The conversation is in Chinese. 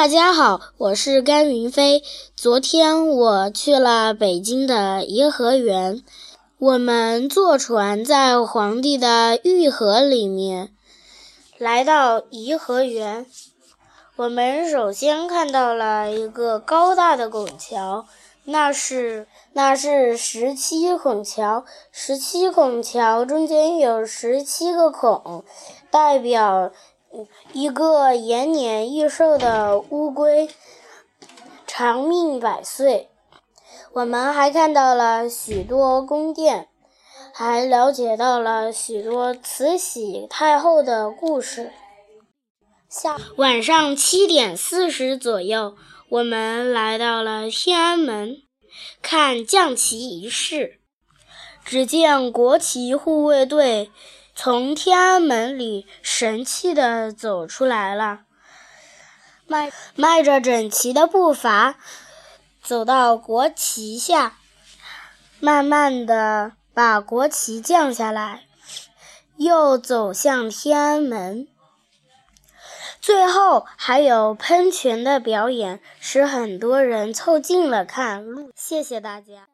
大家好，我是甘云飞。昨天我去了北京的颐和园，我们坐船在皇帝的御河里面，来到颐和园。我们首先看到了一个高大的拱桥，那是那是十七孔桥。十七孔桥中间有十七个孔，代表一个延年益寿的乌龟，长命百岁。我们还看到了许多宫殿，还了解到了许多慈禧太后的故事。下晚上七点四十左右，我们来到了天安门，看降旗仪式。只见国旗护卫队从天安门里神气地走出来了，迈迈着整齐的步伐，走到国旗下，慢慢地把国旗降下来，又走向天安门。最后还有喷泉的表演，使很多人凑近了看。谢谢大家。